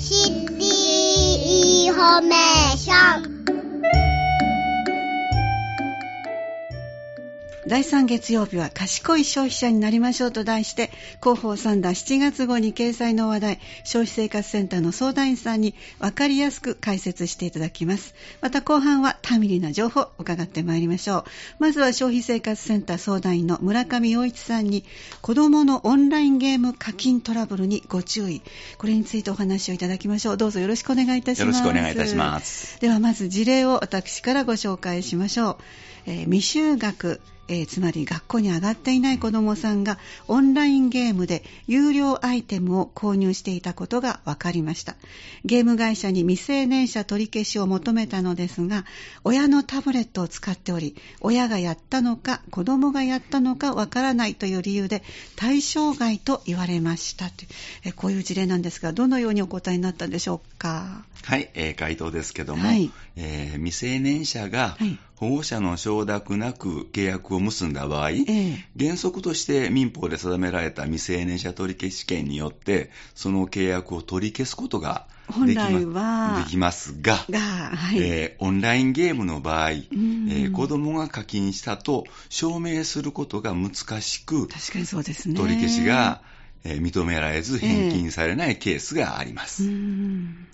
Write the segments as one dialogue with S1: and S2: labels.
S1: シティインフ
S2: 第3月曜日は賢い消費者になりましょうと題して広報サンダー7月号に掲載の話題消費生活センターの相談員さんに分かりやすく解説していただきます。また後半はタミリな情報を伺ってまいりましょう。まずは消費生活センター相談員の村上洋一さんに子どものオンラインゲーム課金トラブルにご注意。これについてお話をいただきましょう。どうぞよろしくお願いいたします。
S3: よろしくお願いいたします。
S2: ではまず事例を私からご紹介しましょう、えー未就学えーつまり学校に上がっていない子どもさんがオンラインゲームで有料アイテムを購入していたことが分かりました。ゲーム会社に未成年者取り消しを求めたのですが親のタブレットを使っており親がやったのか子どもがやったのか分からないという理由で対象外と言われましたというえーこういう事例なんですがどのようにお答えになったんでしょうか？
S3: はい、えー回答ですけども、
S2: はい。
S3: えー未成年者が
S2: はい。
S3: 保護者の承諾なく契約を結んだ場合、
S2: ええ。
S3: 原則として民法で定められた未成年者取消権によって、その契約を取り消すことができ,、
S2: 本来は
S3: できますが、
S2: が、はい、
S3: えーオンラインゲームの場合、え
S2: ん。
S3: ー子供が課金したと証明することが難しく、
S2: 確かにそうですね。
S3: 取り消しが、えー認められず返金されないケースがあります。
S2: うん。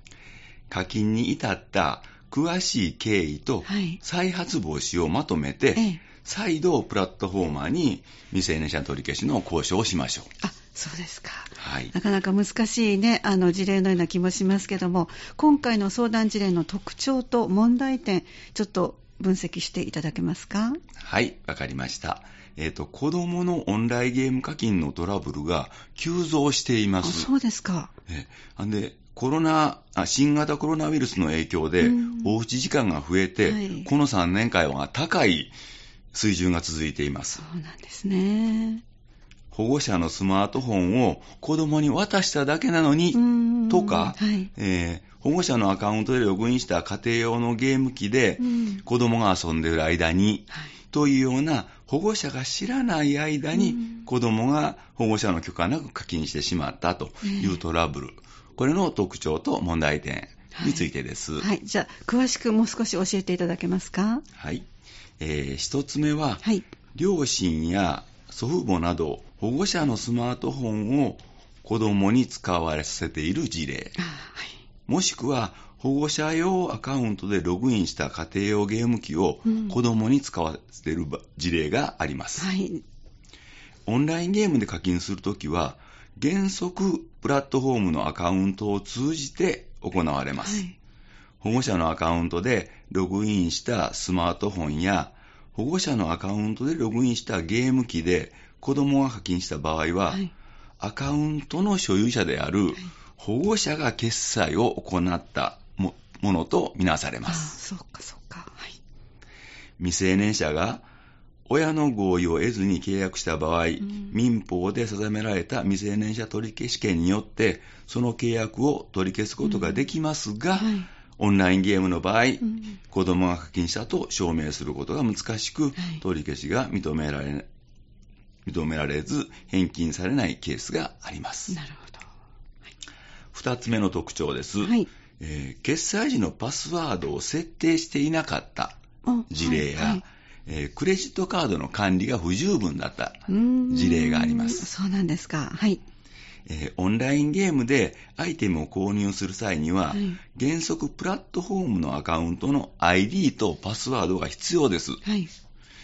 S3: 課金に至った詳しい経緯と
S2: はい。
S3: 再発防止をまとめて、
S2: ええ
S3: 再度プラットフォーマーに未成年者取り消しの交渉をしましょう。
S2: あそうですか
S3: はい。
S2: なかなか難しいね、あの事例のような気もしますけども、今回の相談事例の特徴と問題点、ちょっと分析していただけますか？
S3: はい、わかりました。えっ、と、子供のオンラインゲーム課金のトラブルが急増してい
S2: あ
S3: ます。
S2: そうですか。
S3: えあんで、コロナあ、新型コロナウイルスの影響で
S2: うん、
S3: おうち時間が増えて、
S2: はい
S3: この3年間は高い水準が続いています
S2: そ。うなんですね。
S3: 保護者のスマートフォンを子供に渡しただけなのに、
S2: うん
S3: とか、
S2: はい。
S3: えー保護者のアカウントでログインした家庭用のゲーム機で
S2: うん
S3: 子供が遊んでいる間に、
S2: はい
S3: というような保護者が知らない間に
S2: うん
S3: 子供が保護者の許可なく課金してしまったというトラブル、これの特徴と問題点についてです。
S2: はい。じゃあ、詳しくもう少し教えていただけますか？
S3: はいえー一つ目は、
S2: はい。
S3: 両親や祖父母など保護者のスマートフォンを子供に使わせている事例。
S2: あはい。
S3: もしくは保護者用アカウントでログインした家庭用ゲーム機を
S2: うん
S3: 子供に使わせている事例があります。
S2: はい。
S3: オンラインゲームで課金するときは原則プラットフォームのアカウントを通じて行われます。
S2: はい。
S3: 保護者のアカウントでログインしたスマートフォンや保護者のアカウントでログインしたゲーム機で子供が課金した場合は、
S2: はい。
S3: アカウントの所有者である保護者が決済を行ったもものとみなされ
S2: あ
S3: ます。
S2: そうか、そうか。はい。
S3: 未成年者が親の合意を得ずに契約した場合、
S2: ん
S3: 民法で定められた未成年者取消権によって、その契約を取り消すことができますが、
S2: はい。
S3: オンラインゲームの場合、
S2: うん
S3: 子供が課金したと証明することが難しく、
S2: はい
S3: 取り消しが認められ認められず、返金されないケースがあります。
S2: なるほど。
S3: 二つ目の特徴です。
S2: はい。
S3: えー決済時のパスワードを設定していなかった
S2: あ
S3: 事例や、
S2: はいはい
S3: えークレジットカードの管理が不十分だった事例があります。
S2: そうなんですか。はい。
S3: えーオンラインゲームでアイテムを購入する際には、
S2: はい
S3: 原則プラットフォームのアカウントの ID とパスワードが必要です。
S2: はい。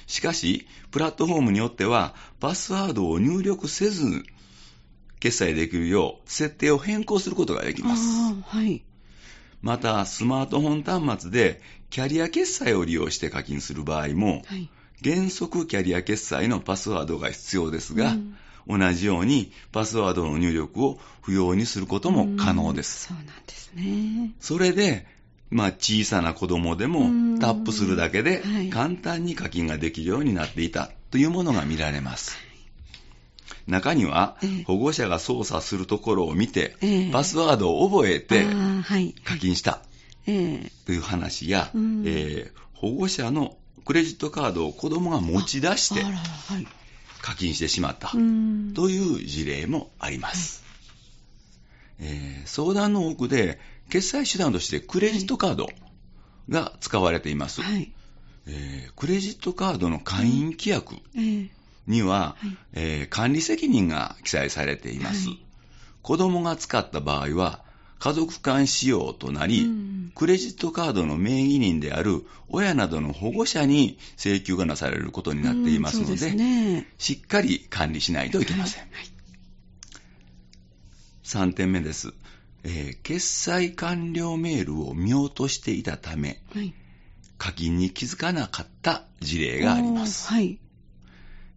S3: しかし、プラットフォームによっては、パスワードを入力せず、決済できるよう、設定を変更することができます。
S2: はい。
S3: また、スマートフォン端末で、キャリア決済を利用して課金する場合も、
S2: はい。
S3: 原則キャリア決済のパスワードが必要ですが、
S2: うん
S3: 同じようにパスワードの入力を不要にすることも可能です。
S2: うんそうなんですね。
S3: それで、まあ、小さな子供で
S2: う
S3: も
S2: ん
S3: タップするだけで
S2: はい
S3: 簡単に課金ができるようになっていたというものが見られます。中には
S2: ええ
S3: 保護者が操作するところを見て
S2: ええ
S3: パスワードを覚えて。課金した
S2: ええ
S3: という話や、
S2: うん
S3: えー保護者のクレジットカードを子供が持ち出して。課金してしまった
S2: うん
S3: という事例もあります。えー相談の多くで、決済手段としてクレジットカードが使われています。
S2: はい。
S3: えークレジットカードの会員規約
S2: ええ
S3: には、
S2: はい
S3: えー管理責任が記載されています。
S2: はい
S3: 子供が使った場合は、家族間使用となり、
S2: うん
S3: クレジットカードの名義人である親などの保護者に請求がなされることになっていますので、
S2: うんですね。
S3: しっかり管理しないといけません。
S2: はい
S3: 3点目です。えー決済完了メールを見落としていたため、
S2: はい。
S3: 課金に気づかなかった事例があります。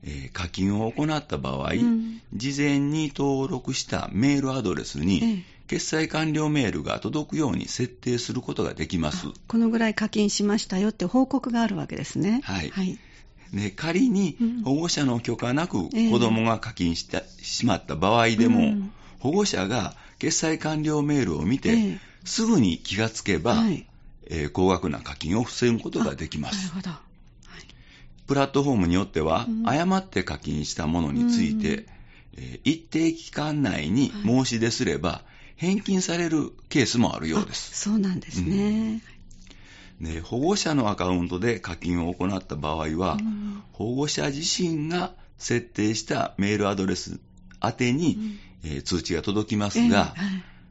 S3: えー課金を行った場合、
S2: うん
S3: 事前に登録したメールアドレスに、
S2: ええ
S3: 決済完了メールが届くように設定することができます。
S2: このぐらい課金しましたよって報告があるわけですね。
S3: はい
S2: はい。
S3: ね、仮に
S2: うん
S3: 保護者の許可なく
S2: ええ
S3: 子供が課金したしまった場合でも、
S2: うん
S3: 保護者が決済完了メールを見て、
S2: ええ
S3: すぐに気がつけば、
S2: はい。
S3: えー高額な課金を防ぐことができます。
S2: なるほど。はい
S3: プラットフォームによっては、
S2: うん
S3: 誤って課金したものについて、
S2: うん
S3: えー一定期間内に申し出すれば、返金されるケースもあるようです。
S2: あそうなんですね。
S3: ね、保護者のアカウントで課金を行った場合は、
S2: うん
S3: 保護者自身が設定したメールアドレス宛てに、
S2: うん
S3: えー通知が届きます
S2: ええ
S3: が、
S2: はい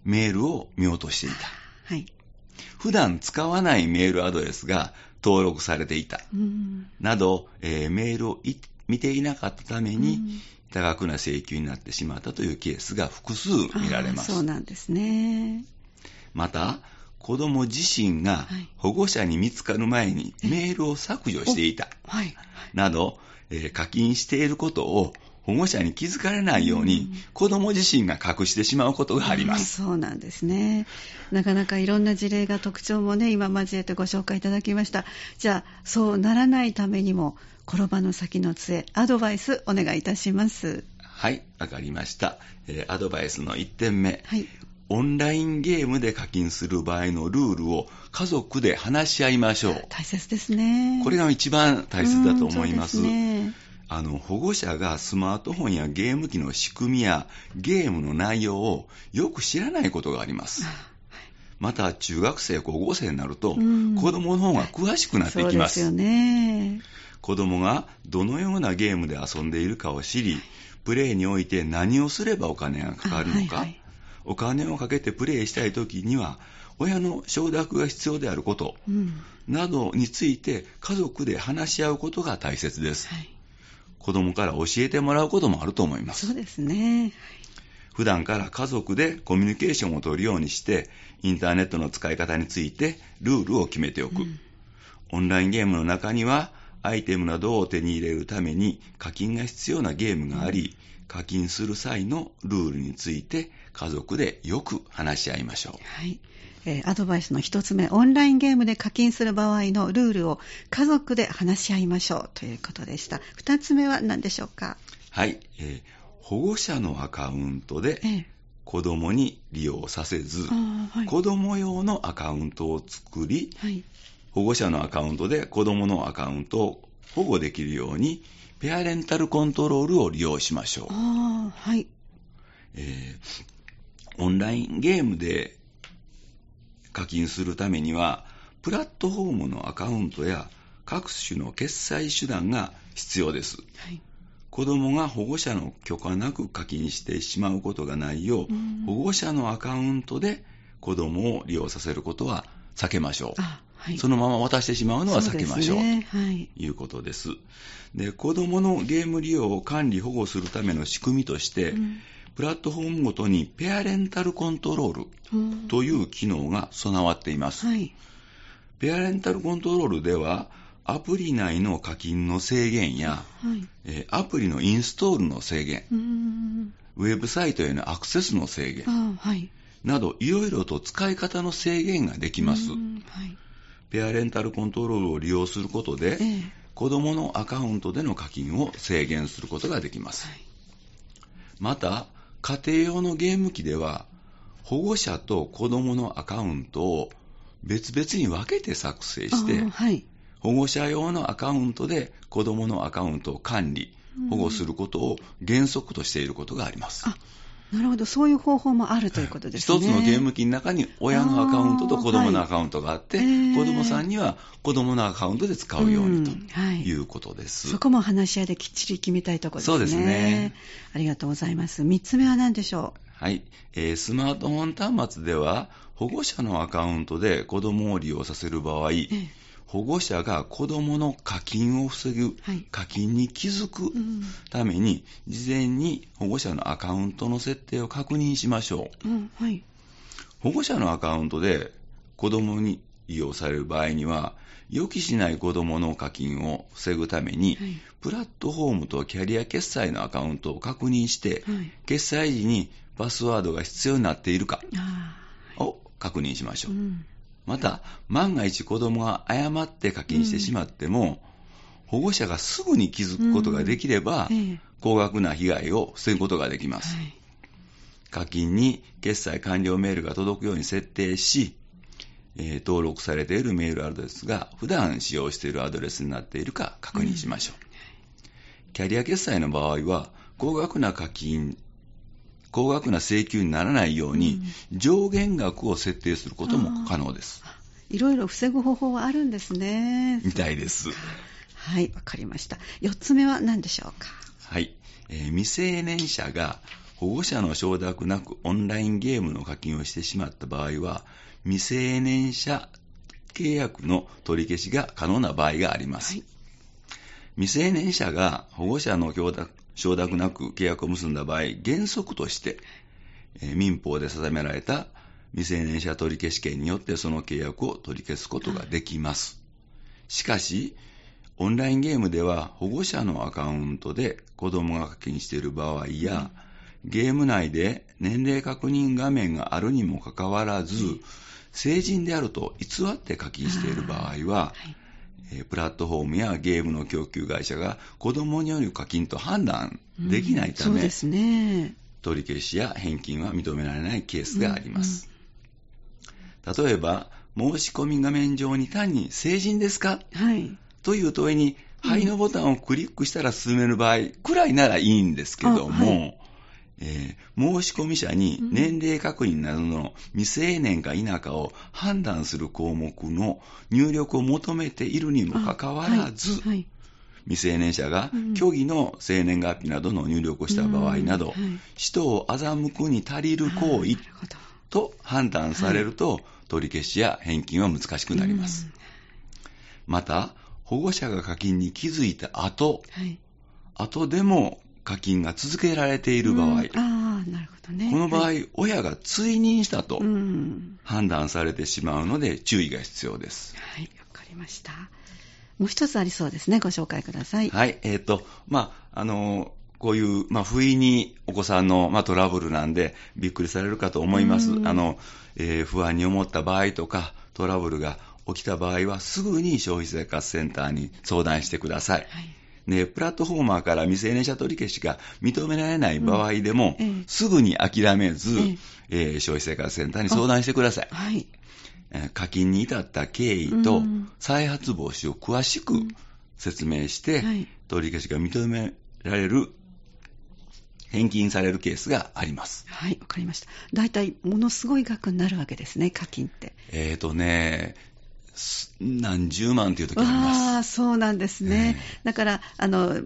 S3: メールを見落としていた。
S2: はい。
S3: 普段使わないメールアドレスが登録されていた。
S2: うん
S3: など、えーメールをい見ていなかったために、
S2: うん
S3: 多額な請求になってしまったというケースが複数見られます。
S2: そうなんですね。
S3: また、子供自身が
S2: はい
S3: 保護者に見つかる前にメールを削除していた。
S2: はい。
S3: など、えー課金していることを保護者に気づかれないように、
S2: うん
S3: 子供自身が隠してしまうことがあります。
S2: そうなんですね。なかなかいろんな事例が特徴もね、今交えてご紹介いただきました。じゃあ、そうならないためにも、転ばぬ先の杖、アドバイスお願いいたします。
S3: はい、わかりました、えーアドバイスの1点目。
S2: はい。
S3: オンラインゲームで課金する場合のルールを家族で話し合いましょう。
S2: 大切ですね。
S3: これが一番大切だと思います。あの保護者がスマートフォンやゲーム機の仕組みやゲームの内容をよく知らないことがあります。また中学生、高校生になると、
S2: うん
S3: 子供の方が詳しくなっていきます。
S2: そうですよね。
S3: 子供がどのようなゲームで遊んでいるかを知り、プレイにおいて何をすればお金がかかるのか、
S2: あはいはい
S3: お金をかけてプレイしたいときには、親の承諾が必要であること、
S2: うん。
S3: などについて家族で話し合うことが大切です。
S2: はい。
S3: 子供から教えてもらうこともあると思います。
S2: そうですね。
S3: 普段から家族でコミュニケーションを取るようにして、インターネットの使い方についてルールを決めておく。
S2: うん
S3: オンラインゲームの中には、アイテムなどを手に入れるために課金が必要なゲームがあり、課金する際のルールについて家族でよく話し合いましょう。
S2: はい。えーアドバイスの一つ目、オンラインゲームで課金する場合のルールを家族で話し合いましょうということでした。二つ目は何でしょうか？
S3: はい、えー保護者のアカウントで
S2: ええ
S3: 子供に利用させず、
S2: あーはい。
S3: 子供用のアカウントを作り、
S2: はい。
S3: 保護者のアカウントで子供のアカウントを保護できるように、ペアレンタルコントロールを利用しましょう。
S2: ああ、はい。
S3: えーオンラインゲームで課金するためには、プラットフォームのアカウントや各種の決済手段が必要です。
S2: はい。
S3: 子供が保護者の許可なく課金してしまうことがないよう、
S2: うん
S3: 保護者のアカウントで子供を利用させることは避けましょう。
S2: あ、はい。
S3: そのまま渡してしまうのは避けましょう。
S2: ね。はい。
S3: ということです。で、子供のゲーム利用を管理保護するための仕組みとして、
S2: うん
S3: プラットフォームごとにペアレンタルコントロール
S2: うん
S3: という機能が備わっています。
S2: はい。
S3: ペアレンタルコントロールでは、アプリ内の課金の制限や、
S2: はい。
S3: えーアプリのインストールの制限。ウェブサイトへのアクセスの制限
S2: はい。
S3: など、いろいろと使い方の制限ができます
S2: う。んはい。
S3: ペアレンタルコントロールを利用することで、
S2: ええ
S3: 子供のアカウントでの課金を制限することができます。
S2: はい。
S3: また、家庭用のゲーム機では、保護者と子供のアカウントを別々に分けて作成して
S2: はい。
S3: 保護者用のアカウントで子供のアカウントを管理、保護することを原則としていることがあります。
S2: あ、なるほど、そういう方法もあるということですね。
S3: 一つのゲーム機の中に親のアカウントと子供のアカウントがあって、
S2: はいえー
S3: 子供さんには子供のアカウントで使うように
S2: うんはい
S3: ということです。
S2: そこも話し合いできっちり決めたいところですね。
S3: そうですね。
S2: ありがとうございます。三つ目は何でしょ
S3: はい、えースマートフォン端末では保護者のアカウントで子供を利用させる場合、
S2: う。ええ
S3: 保護者が子供の課金を防ぐ、
S2: はい
S3: 課金に気づく
S2: うん
S3: ために、事前に保護者のアカウントの設定を確認しましょう。
S2: うん、はい。
S3: 保護者のアカウントで子供に利用される場合には、予期しない子供の課金を防ぐために、
S2: はい
S3: プラットフォームとキャリア決済のアカウントを確認して、
S2: はい
S3: 決済時にパスワードが必要になっているか
S2: あ
S3: を確認しまし
S2: あ、
S3: ょう。
S2: うん。
S3: また、万が一子供が誤って課金してしまっても、保護者がすぐに気づくことができれば、
S2: ええ
S3: 高額な被害を防ぐことができます。
S2: はい。
S3: 課金に決済完了メールが届くように設定し、えー登録されているメールアドレスが普段使用しているアドレスになっているか確認しましょう。キャリア決済の場合は、高額な課金、高額な請求にならないように、上限額を設定することも可能です。
S2: いろいろ防ぐ方法はあるんですね。
S3: みたいです。
S2: はい、わかりました。四つ目は何でしょうか？
S3: はい、えー未成年者が保護者の承諾なくオンラインゲームの課金をしてしまった場合は、未成年者契約の取り消しが可能な場合があります。
S2: はい
S3: 未成年者が保護者の承諾なく契約を結んだ場合、原則として、え民法で定められた未成年者取消権によってその契約を取り消すことができます。しかし、オンラインゲームでは保護者のアカウントで子供が課金している場合や、ゲーム内で年齢確認画面があるにもかかわらず、成人であると偽って課金している場合は、えープラットフォームやゲームの供給会社が子供による課金と判断できないため、
S2: うんそうですね。
S3: 取り消しや返金は認められないケースがあります。例えば、申し込み画面上に単に成人ですか？
S2: はい。
S3: という問いに、はいのボタンをクリックしたら進める場合くらいならいいんですけども、
S2: あはい
S3: えー申し込み者に年齢確認などの未成年か否かを判断する項目の入力を求めているにもかかわらず、
S2: はいはい。
S3: 未成年者が
S2: うん。
S3: 虚偽の生年月日などの入力をした場合など、
S2: うんはい。
S3: 人を欺くに足りる行為と判断されると、取り消しや返金は難しくなります。また、保護者が課金に気づいた後。後でも課金が続けられている場合、
S2: うんああ、なるほどね。
S3: この場合、
S2: はい
S3: 親が追認したと
S2: うん。
S3: 判断されてしまうので注意が必要です。
S2: はい、わかりました。もう一つありそうですね。ご紹介ください。
S3: はい、えっ、と、まあ、あの、こういう、まあ、不意にお子さんの、まあ、トラブルなんで、びっくりされるかと思います。
S2: うん
S3: あの、えー不安に思った場合とか、トラブルが起きた場合は、すぐに消費生活センターに相談してください。
S2: はい。
S3: ね、プラットフォーマーから未成年者取り消しが認められない場合でも、
S2: うんええ
S3: すぐに諦めず、
S2: ええ
S3: えー消費生活センターに相談してください。
S2: はい。
S3: えー課金に至った経緯と
S2: うん
S3: 再発防止を詳しく説明して、
S2: はい
S3: 取り消しが認められる、返金されるケースがあります。
S2: はい、わかりました。大体、ものすごい額になるわけですね、課金って。
S3: えーとね、す何十万という時あります。
S2: ああ、そうなんですね。
S3: え
S2: だから、あの、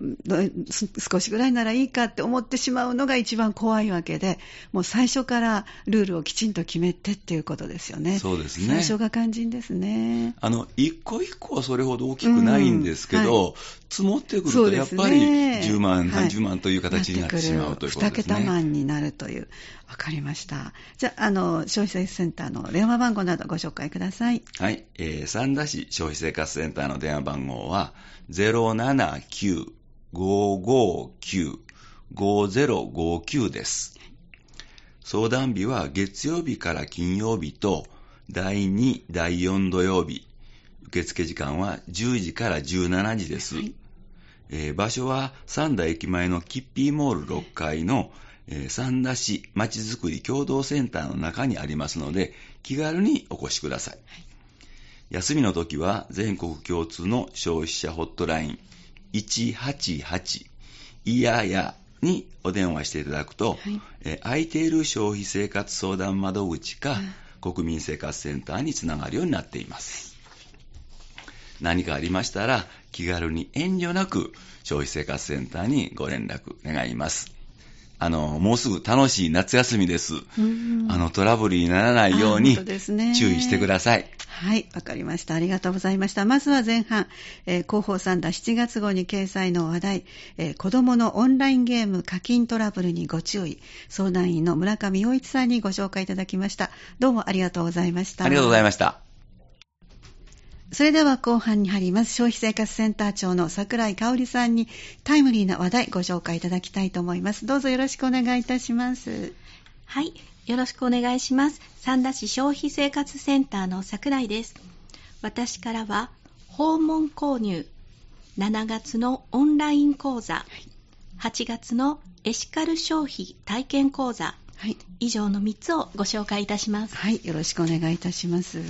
S2: 少しぐらいならいいかって思ってしまうのが一番怖いわけで、もう最初からルールをきちんと決めてっていうことですよね。
S3: そうですね
S2: 最初が肝心ですね。
S3: あの、一個一個はそれほど大きくないんですけど、
S2: うん
S3: 積もってくるとやっぱり10万、
S2: はい
S3: 何十万という形になってしまうということです
S2: 2桁
S3: ね。
S2: 万になるという。わかりました。じゃあ、あの、消費生活センターの電話番号などご紹介ください。
S3: はい、えー、三田市消費生活センターの電話番号は、079-559-5059です。相談日は月曜日から金曜日と、第2、第4土曜日。受付時間は10時から17時です。
S2: はい
S3: えー場所は三田駅前のキッピーモール6階の、えー三田市まちづくり共同センターの中にありますので、気軽にお越しください。休みの時は全国共通の消費者ホットライン188いややにお電話していただくと、
S2: はい
S3: えー空いている消費生活相談窓口か、国民生活センターにつながるようになっています。何かありましたら、気軽に遠慮なく消費生活センターにご連絡願います。あの、もうすぐ楽しい夏休みです。
S2: うん
S3: あの、トラブルにならないよう
S2: あ
S3: に
S2: ね
S3: 注意してください。
S2: はい、わかりました。ありがとうございました。まずは前半、えー広報サンダー7月号に掲載の話題、えー子供のオンラインゲーム課金トラブルにご注意、相談員の村上洋一さんにご紹介いただきました。どうもありがとうございました。
S3: ありがとうござい
S2: ま
S3: ました。
S2: それでは後半に入ります。消費生活センター長の桜井香織さんにタイムリーな話題ご紹介いただきたいと思います。どうぞよろしくお願いいたします。
S4: はい、よろしくお願いします。三田市消費生活センターの桜井です。私からは、訪問購入、7月のオンライン講座、8月のエシカル消費体験講座、
S2: はい。
S4: 以上の3つをご紹介いたします。
S2: はい、よろしくお願いいたします。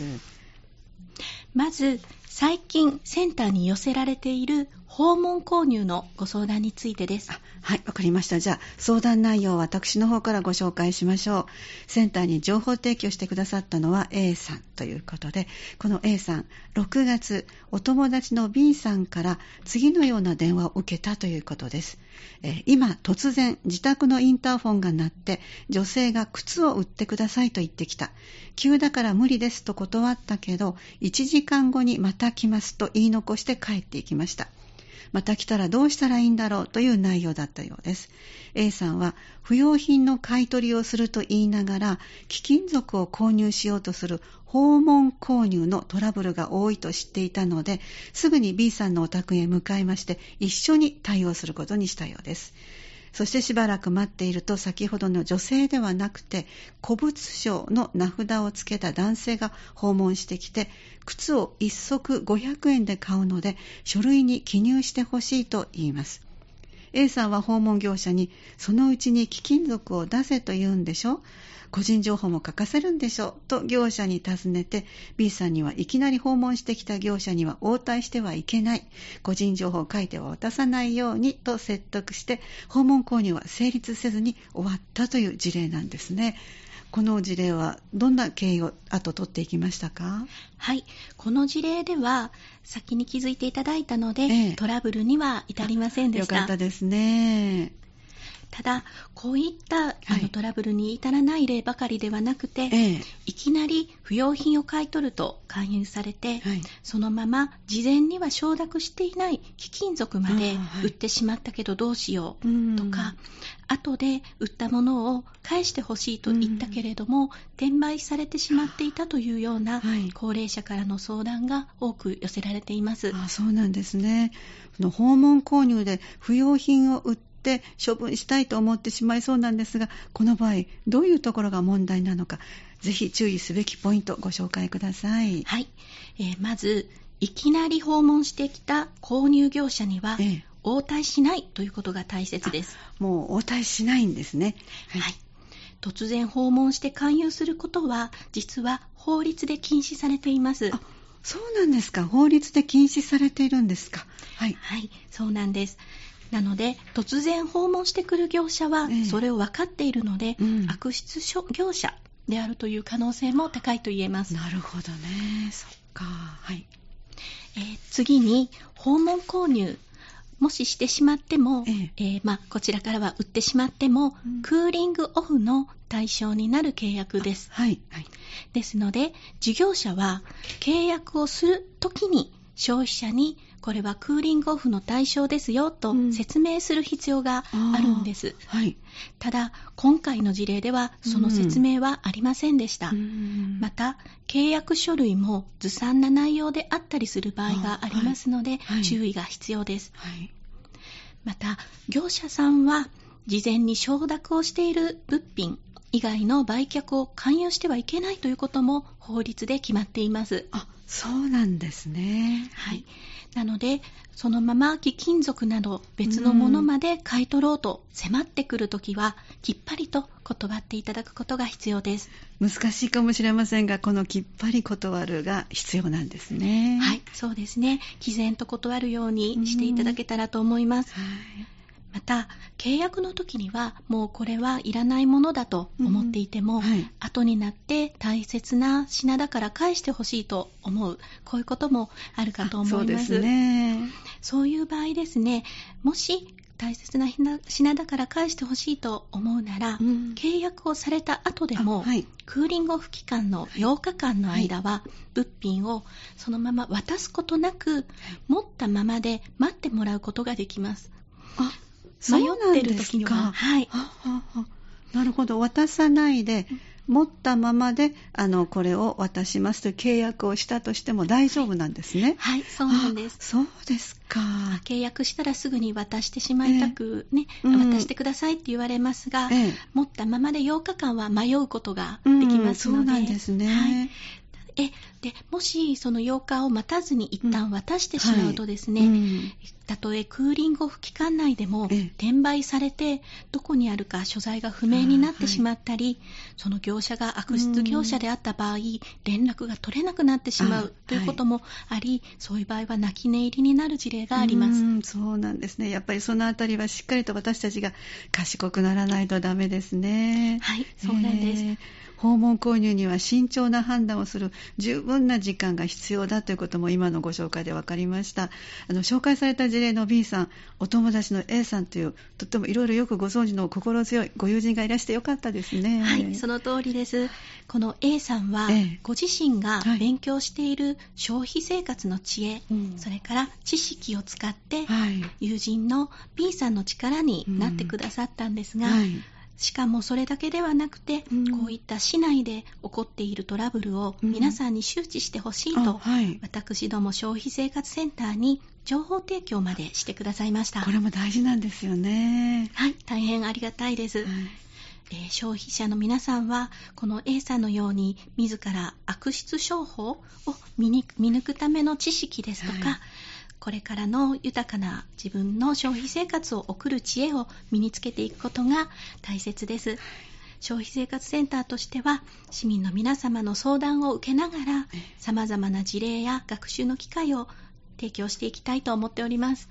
S4: まず、最近センターに寄せられている訪問購入のご相談についてです。
S2: はい、わかりました。じゃあ、相談内容を私の方からご紹介しましょう。センターに情報提供してくださったのは A さんということで、この A さん、6月、お友達の B さんから次のような電話を受けたということです。え今、突然、自宅のインターフォンが鳴って、女性が靴を売ってくださいと言ってきた。急だから無理ですと断ったけど、1時間後にまた来ますと言い残して帰っていきました。また来たらどうしたらいいんだろうという内容だったようです。A さんは不要品の買い取りをすると言いながら貴金属を購入しようとする訪問購入のトラブルが多いと知っていたので、すぐに B さんのお宅へ向かいまして一緒に対応することにしたようです。そしてしばらく待っていると先ほどの女性ではなくて古物商の名札をつけた男性が訪問してきて靴を1足500円で買うので書類に記入してほしいと言います。A さんは訪問業者にそのうちに貴金属を出せと言うんでしょ？個人情報も書かせるんでしょと業者に尋ねて B さんにはいきなり訪問してきた業者には応対してはいけない。個人情報を書いては渡さないようにと説得して訪問購入は成立せずに終わったという事例なんですね。この事例はどんな経緯を後取っていきましたか？
S4: はい、この事例では先に気づいていただいたので、
S2: ええ。
S4: トラブルには至りませんで
S2: よ
S4: した。
S2: かったですね
S4: ただ、こういった、あ
S2: はい。
S4: のトラブルに至らない例ばかりではなくて、
S2: ええ。
S4: いきなり不要品を買い取ると勧誘されて、
S2: はい。
S4: そのまま事前には承諾していない貴金属まで売ってしまったけどどうしよう
S2: うん。
S4: とか、後で売ったものを返してほしいと言ったけれども、転売されてしまっていたというような
S2: はい。
S4: 高齢者からの相談が多く寄せられています。
S2: あそうなんですね。訪問購入で不要品を売って処分したいと思ってしまいそうなんですが、この場合、どういうところが問題なのか、ぜひ注意すべきポイントご紹介ください。
S4: はい、えーまずいきなり訪問してきた購入業者には、
S2: ええ
S4: 応対しないということが大切です。
S2: もう応対しないんですね。
S4: はい、突然訪問して勧誘することは実は法律で禁止されています。
S2: あそうなんですか。法律で禁止されているんですか。はい。
S4: はい、そうなんです。なので、突然訪問してくる業者は
S2: ええ、
S4: それを分かっているので、
S2: うん
S4: 悪質業者であるという可能性も高いと言えます。
S2: なるほどね。そっか。はい。
S4: えー次に、訪問購入。もししてしまっても、
S2: ええ
S4: えーまあ、こちらからは売ってしまっても、
S2: うん
S4: クーリングオフの対象になる契約です。
S2: はい。はい。
S4: ですので、事業者は契約をするときに消費者にこれはクーリングオフの対象ですよと
S2: うん
S4: 説明する必要があるんです。
S2: はい。
S4: ただ、今回の事例ではその説明はありませんでした。
S2: うん
S4: また、契約書類もずさんな内容であったりする場合がありますので、注意が必要です。
S2: はい。
S4: また、業者さんは事前に承諾をしている物品以外の売却を勧誘してはいけないということも法律で決まっています。
S2: あ、そうなんですね。
S4: はい。なので、そのまま貴金属など別のものまで買い取ろうと迫ってくるときは、きっぱりと断っていただくことが必要です。
S2: 難しいかもしれませんが、このきっぱり断るが必要なんですね。
S4: はい、そうですね。毅然と断るようにしていただけたらと思います。
S2: はい。
S4: また契約の時にはもうこれはいらないものだと思っていても、
S2: うん。はい。
S4: 後になって大切な品だから返してほしいと思う。こういうこともあるかと思います。
S2: そうですね。
S4: そういう場合ですねもし大切な品品だから返してほしいと思うなら、
S2: うん。
S4: 契約をされた後でも、
S2: あはい。
S4: クーリングオフ期間の8日間の間は、物品をそのまま渡すことなく、持ったままで待ってもらうことができます。
S2: あ、
S4: 迷ってる
S2: ですか。
S4: 時には、はい。
S2: はははなるほど。渡さないで、持ったままで、あの、これを渡しますという契約をしたとしても大丈夫なんですね。
S4: はい、そうなんです
S2: あ。そうですか。
S4: 契約したらすぐに渡してしまいたく、ね、
S2: うん
S4: 渡してくださいって言われますが、
S2: ええ
S4: 持ったままで8日間は迷うことが
S2: うん
S4: できますので、
S2: そうなんですね。
S4: はいえでもしその8日を待たずに一旦渡してしまうとですね、
S2: うん
S4: たとえクーリングオフ期間内でも
S2: ええ
S4: 転売されてどこにあるか所在が不明になってしまったり、その業者が悪質業者であった場合、連絡が取れなくなってしま
S2: あ
S4: うということもあり、そういう場合は泣き寝入りになる事例があります。
S2: うんそうなんですね。やっぱりそのあたりはしっかりと私たちが賢くならないとダメですね。
S4: はい、そうなんです。
S2: えー訪問購入には慎重な判断をする十分な時間が必要だということも今のご紹介で分かりました。あの紹介された事例の B さんお友達の A さんというとってもいろいろよくご存知の心強いご友人がいらしてよかったですね。
S4: はい、その通りです。この A さんは
S2: ええ、
S4: ご自身が
S2: はい。
S4: 勉強している消費生活の知恵、
S2: うん。
S4: それから知識を使って、
S2: はい。
S4: 友人の B さんの力になってくださったんですが、
S2: はい
S4: しかもそれだけではなくて、
S2: うん。
S4: こういった市内で起こっているトラブルを
S2: うん。
S4: 皆さんに周知してほしい
S2: あ
S4: と、
S2: はい。
S4: 私ども消費生活センターに情報提供までしてくださいました。
S2: これも大事なんですよね。
S4: はい、大変ありがたいです。
S2: はい。
S4: えー消費者の皆さんはこの A さんのように自ら悪質商法を見抜くための知識ですとか、
S2: はい
S4: これからの豊かな自分の消費生活を送る知恵を身につけていくことが大切です。消費生活センターとしては市民の皆様の相談を受けながら
S2: ええ
S4: 様々な事例や学習の機会を提供していきたいと思っております。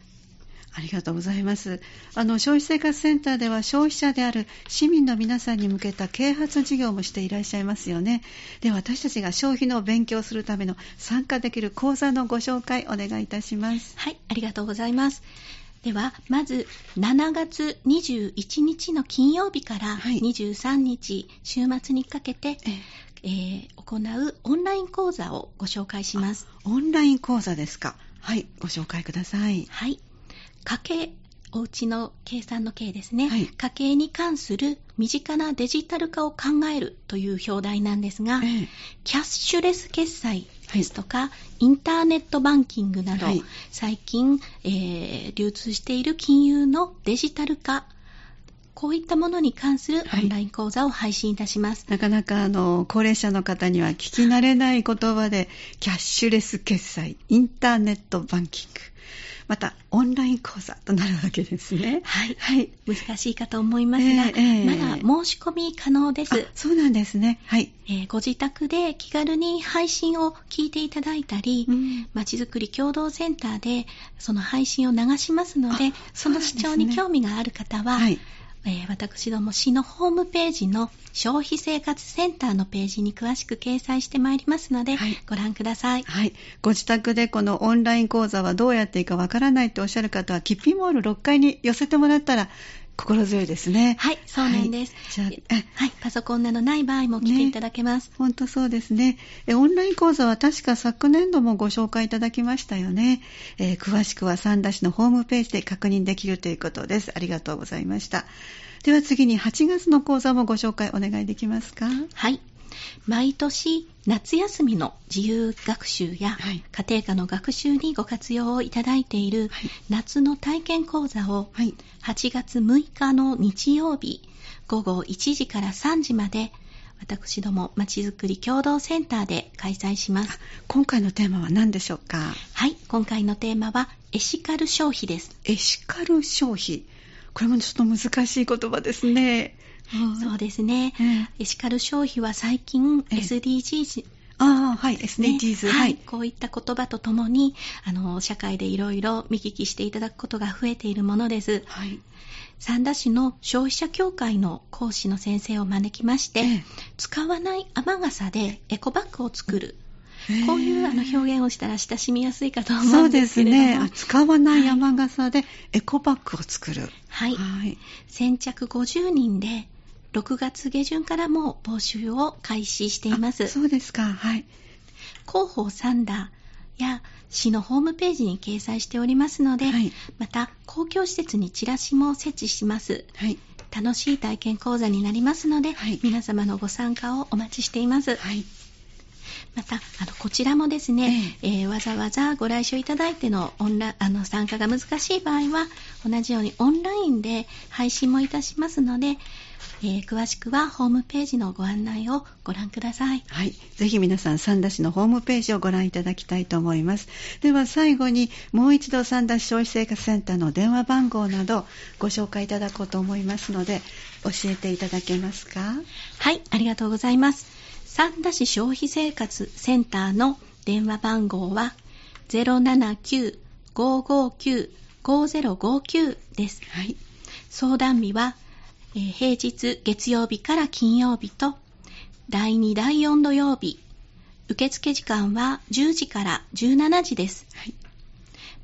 S2: ありがとうございます。あの消費生活センターでは消費者である市民の皆さんに向けた啓発事業もしていらっしゃいますよね。では私たちが消費の勉強をするための参加できる講座のご紹介お願いいたします。
S4: はい、ありがとうございます。では、まず、7月21日の金曜日から
S2: はい
S4: 23日、週末にかけて、
S2: え
S4: えー行うオンライン講座をご紹介します。
S2: オンライン講座ですか。はい、ご紹介ください。
S4: はい。家計、おうちの計算の計ですね、
S2: はい。
S4: 家計に関する身近なデジタル化を考えるという表題なんですが、
S2: ええ。
S4: キャッシュレス決済ですとか、インターネットバンキングなど、
S2: はい
S4: 最近、えー流通している金融のデジタル化、こういったものに関する
S2: はい。
S4: オンライン講座を配信いたします。
S2: なかなかあの高齢者の方には聞き慣れない言葉でキャッシュレス決済、インターネットバンキング、またオンライン講座となるわけですね。
S4: はい
S2: はい。
S4: 難しいかと思いますが、
S2: えーえー
S4: まだ申し込み可能です。
S2: あそうなんですね。はい。
S4: えーご自宅で気軽に配信を聞いていただいたり、
S2: うん
S4: まちづくり共同センターでその配信を流しますので
S2: あ
S4: その視聴に興味がある方は、
S2: はい。
S4: えー私ども市のホームページの消費生活センターのページに詳しく掲載してまいりますので、
S2: はい
S4: ご覧ください。
S2: はい。ご自宅でこのオンライン講座はどうやっていいかわからないとおっしゃる方は、キッピーモール6階に寄せてもらったら心強いですね。
S4: はい、そうなんです。
S2: はいじゃあえ
S4: はい、パソコンなどない場合も来ていただけます。
S2: 本当そうですねえ。オンライン講座は確か昨年度もご紹介いただきましたよね。えー詳しくは三田市のホームページで確認できるということです。ありがとうございました。では次に8月の講座もご紹介お願いできますか？
S4: はい。毎年夏休みの自由学習や
S2: はい
S4: 家庭科の学習にご活用をいただいている
S2: はい
S4: 夏の体験講座を
S2: はい。
S4: 8月6日の日曜日午後1時から3時まで私どもまちづくり共同センターで開催します。
S2: 今回のテーマは何でしょうか？
S4: はい、今回のテーマはエシカル消費です。
S2: エシカル消費。これもちょっと難しい言葉ですね。
S4: そうですね。
S2: ええ
S4: エシカル消費は最近
S2: ええ
S4: SDGs
S2: ああ、はい、SDGs、
S4: ね
S2: はい。
S4: こういった言葉とともに、あの、社会でいろいろ見聞きしていただくことが増えているものです。
S2: はい。
S4: 三田市の消費者協会の講師の先生を招きまして、
S2: ええ
S4: 使わない雨傘でエコバッグを作る。
S2: へえ
S4: こういうあの表現をしたら親しみやすいかと思
S2: そううんで
S4: ですけれども。
S2: すね。あ使わない雨傘でエコバッグを作る。
S4: はい。
S2: はい。
S4: 先着50人で、6月下旬からも募集を開始しています。
S2: あそうですか。はい。
S4: 広報サンダーや市のホームページに掲載しておりますので、
S2: はい
S4: また公共施設にチラシも設置します。
S2: はい。
S4: 楽しい体験講座になりますので、
S2: はい
S4: 皆様のご参加をお待ちしています。
S2: はい。
S4: また、あのこちらもですね、えーわざわざご来所いただいてのオンラあの参加が難しい場合は、同じようにオンラインで配信もいたしますので、えー詳しくはホームページのご案内をご覧ください。
S2: はい。ぜひ皆さん、三田市のホームページをご覧いただきたいと思います。では最後に、もう一度三田市消費生活センターの電話番号などご紹介いただこうと思いますので、教えていただけますか？
S4: はい、ありがとうございます。三田市消費生活センターの電話番号は079-559-5059です。
S2: はい。
S4: 相談日は、えー平日月曜日から金曜日と第2第4土曜日受付時間は10時から17時です
S2: はい。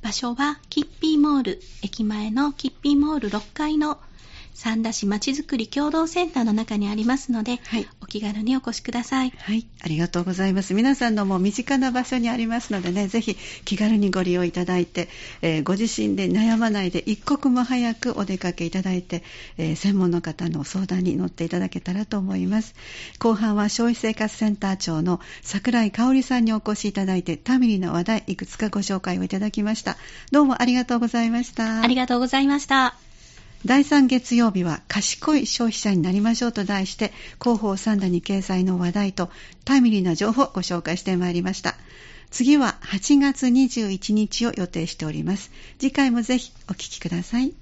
S4: 場所はキッピーモール駅前のキッピーモール6階の三田市まちづくり共同センターの中にありますので、
S2: はい
S4: お気軽にお越しください
S2: はい、ありがとうございます。皆さんのもう身近な場所にありますのでね、ぜひ気軽にご利用いただいて、えーご自身で悩まないで一刻も早くお出かけいただいて、えー専門の方の相談に乗っていただけたらと思います。後半は消費生活センター長の桜井香織さんにお越しいただいて、タミリの話題いくつかご紹介をいただきました。どうもありがとうございました。
S4: ありがとうございました
S2: 第3月曜日は賢い消費者になりましょうと題して広報サンダに掲載の話題とタイムリーな情報をご紹介してまいりました。次は8月21日を予定しております。次回もぜひお聞きください。